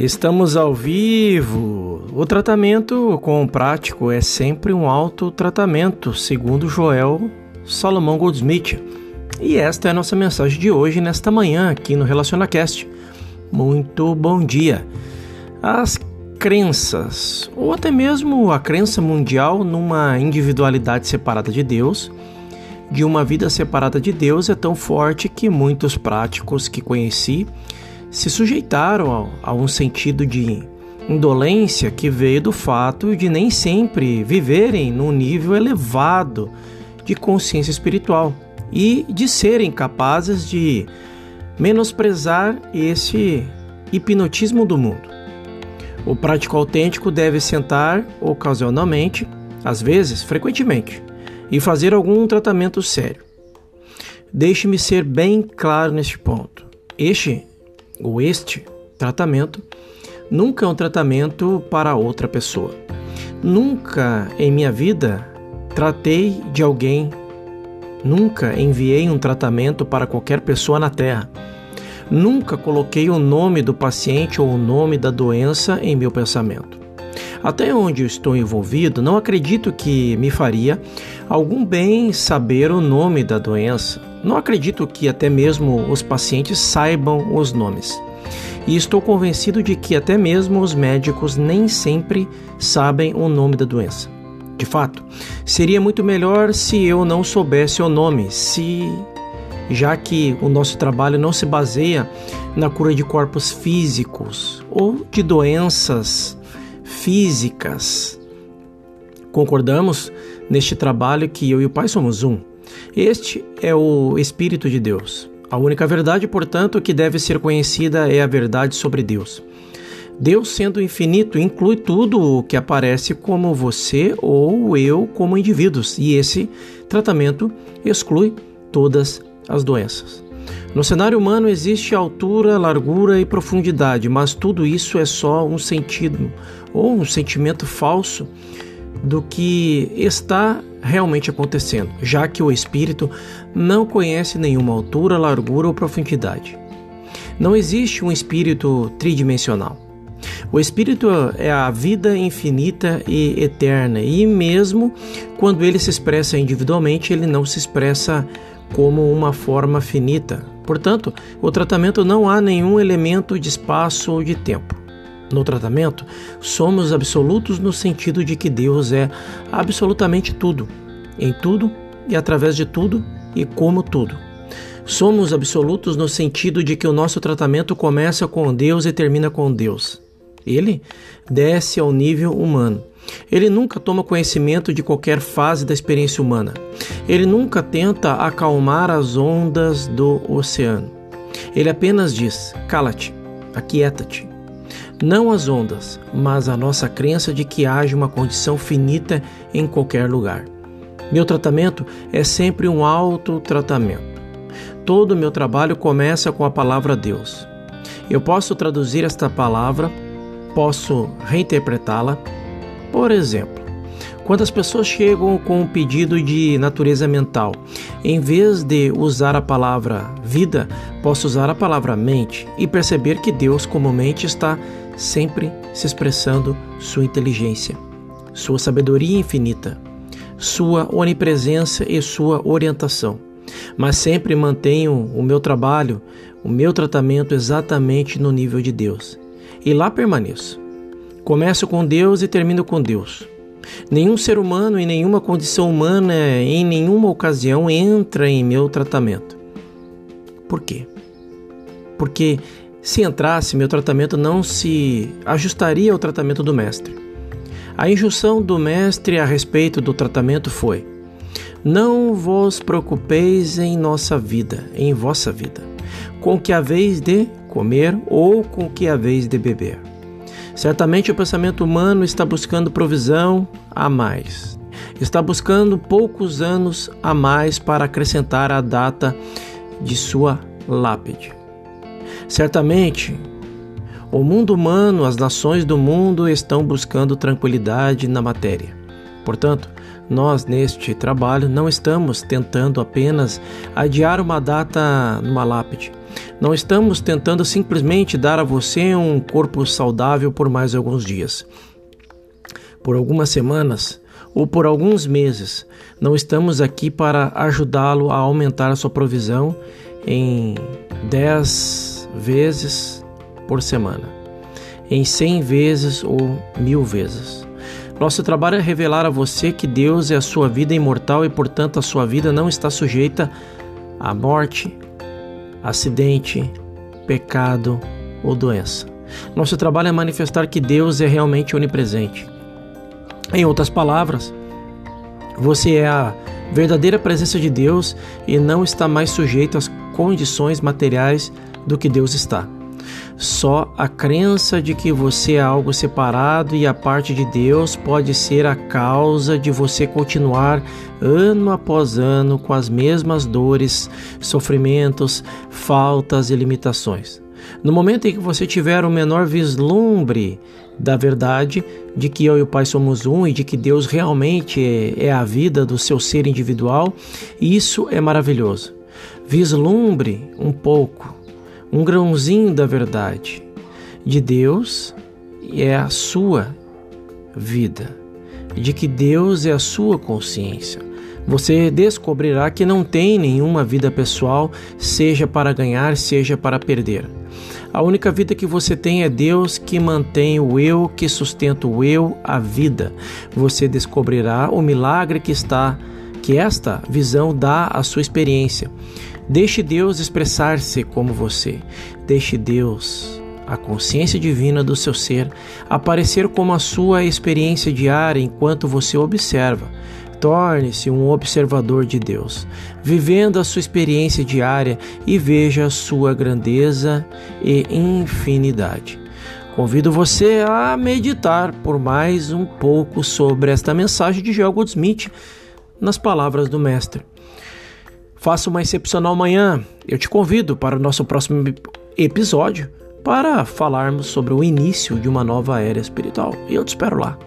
Estamos ao vivo. O tratamento com o prático é sempre um autotratamento, segundo Joel Salomão Goldsmith. E esta é a nossa mensagem de hoje, nesta manhã, aqui no RelacionaCast. Muito bom dia. As crenças, ou até mesmo a crença mundial numa individualidade separada de Deus, de uma vida separada de Deus, é tão forte que muitos práticos que conheci se sujeitaram a, um sentido de indolência que veio do fato de nem sempre viverem num nível elevado de consciência espiritual e de serem capazes de menosprezar esse hipnotismo do mundo. O prático autêntico deve sentar ocasionalmente, às vezes, frequentemente, e fazer algum tratamento sério. Deixe-me ser bem claro neste ponto. Este ou este tratamento nunca é um tratamento para outra pessoa. Nunca em minha vida tratei de alguém, nunca enviei um tratamento para qualquer pessoa na Terra. Nunca coloquei o nome do paciente ou o nome da doença em meu pensamento. Até onde eu estou envolvido, não acredito que me faria algum bem saber o nome da doença. Não acredito que até mesmo os pacientes saibam os nomes. E estou convencido de que até mesmo os médicos nem sempre sabem o nome da doença. De fato, seria muito melhor se eu não soubesse o nome, se já que o nosso trabalho não se baseia na cura de corpos físicos ou de doenças físicas. Concordamos neste trabalho que eu e o Pai somos um. Este é o Espírito de Deus. A única verdade, portanto, que deve ser conhecida é a verdade sobre Deus. Deus, sendo infinito, inclui tudo o que aparece como você ou eu como indivíduos, e esse tratamento exclui todas as doenças. No cenário humano existe altura, largura e profundidade, mas tudo isso é só um sentido ou um sentimento falso do que está realmente acontecendo, já que o espírito não conhece nenhuma altura, largura ou profundidade. Não existe um espírito tridimensional. O espírito é a vida infinita e eterna, e mesmo quando ele se expressa individualmente, ele não se expressa como uma forma finita. Portanto, o tratamento não há nenhum elemento de espaço ou de tempo. No tratamento, somos absolutos no sentido de que Deus é absolutamente tudo, em tudo e através de tudo e como tudo. Somos absolutos no sentido de que o nosso tratamento começa com Deus e termina com Deus. Ele desce ao nível humano. Ele nunca toma conhecimento de qualquer fase da experiência humana. Ele nunca tenta acalmar as ondas do oceano. Ele apenas diz: cala-te, aquieta-te, não as ondas, mas a nossa crença de que haja uma condição finita em qualquer lugar. Meu tratamento é sempre um autotratamento. Todo o meu trabalho começa com a palavra Deus. Eu posso traduzir esta palavra, posso reinterpretá-la. Por exemplo, quando as pessoas chegam com um pedido de natureza mental, em vez de usar a palavra vida, posso usar a palavra mente e perceber que Deus comumente está sempre se expressando sua inteligência, sua sabedoria infinita, sua onipresença e sua orientação. Mas sempre mantenho o meu trabalho, o meu tratamento exatamente no nível de Deus. E lá permaneço. Começo com Deus e termino com Deus. Nenhum ser humano em nenhuma condição humana, em nenhuma ocasião, entra em meu tratamento. Por quê? Porque se entrasse, meu tratamento não se ajustaria ao tratamento do mestre. A injunção do mestre a respeito do tratamento foi: Não vos preocupeis em nossa vida, em vossa vida, com que haveis de comer ou com que haveis de beber. Certamente o pensamento humano está buscando provisão a mais. Está buscando poucos anos a mais para acrescentar a data de sua lápide. Certamente, o mundo humano, as nações do mundo estão buscando tranquilidade na matéria. Portanto, Nós, neste trabalho, não estamos tentando apenas adiar uma data numa lápide. Não estamos tentando simplesmente dar a você um corpo saudável por mais alguns dias. Por algumas semanas ou por alguns meses, não estamos aqui para ajudá-lo a aumentar a sua provisão em 10 vezes por semana, em 100 vezes ou mil vezes. Nosso trabalho é revelar a você que Deus é a sua vida imortal e, portanto, a sua vida não está sujeita à morte, acidente, pecado ou doença. Nosso trabalho é manifestar que Deus é realmente onipresente. Em outras palavras, você é a verdadeira presença de Deus e não está mais sujeito às condições materiais do que Deus está. Só a crença de que você é algo separado e a parte de Deus pode ser a causa de você continuar ano após ano com as mesmas dores, sofrimentos, faltas e limitações. No momento em que você tiver o menor vislumbre da verdade de que eu e o Pai somos um e de que Deus realmente é, é a vida do seu ser individual, isso é maravilhoso. Vislumbre um pouco um grãozinho da verdade de Deus é a sua vida, de que Deus é a sua consciência. Você descobrirá que não tem nenhuma vida pessoal, seja para ganhar, seja para perder. A única vida que você tem é Deus que mantém o eu, que sustenta o eu, a vida. Você descobrirá o milagre que está, que esta visão dá à sua experiência. Deixe Deus expressar-se como você. Deixe Deus, a consciência divina do seu ser, aparecer como a sua experiência diária enquanto você observa. Torne-se um observador de Deus, vivendo a sua experiência diária e veja a sua grandeza e infinidade. Convido você a meditar por mais um pouco sobre esta mensagem de Joel Goldsmith nas palavras do Mestre. Faça uma excepcional manhã. Eu te convido para o nosso próximo episódio para falarmos sobre o início de uma nova era espiritual. E eu te espero lá.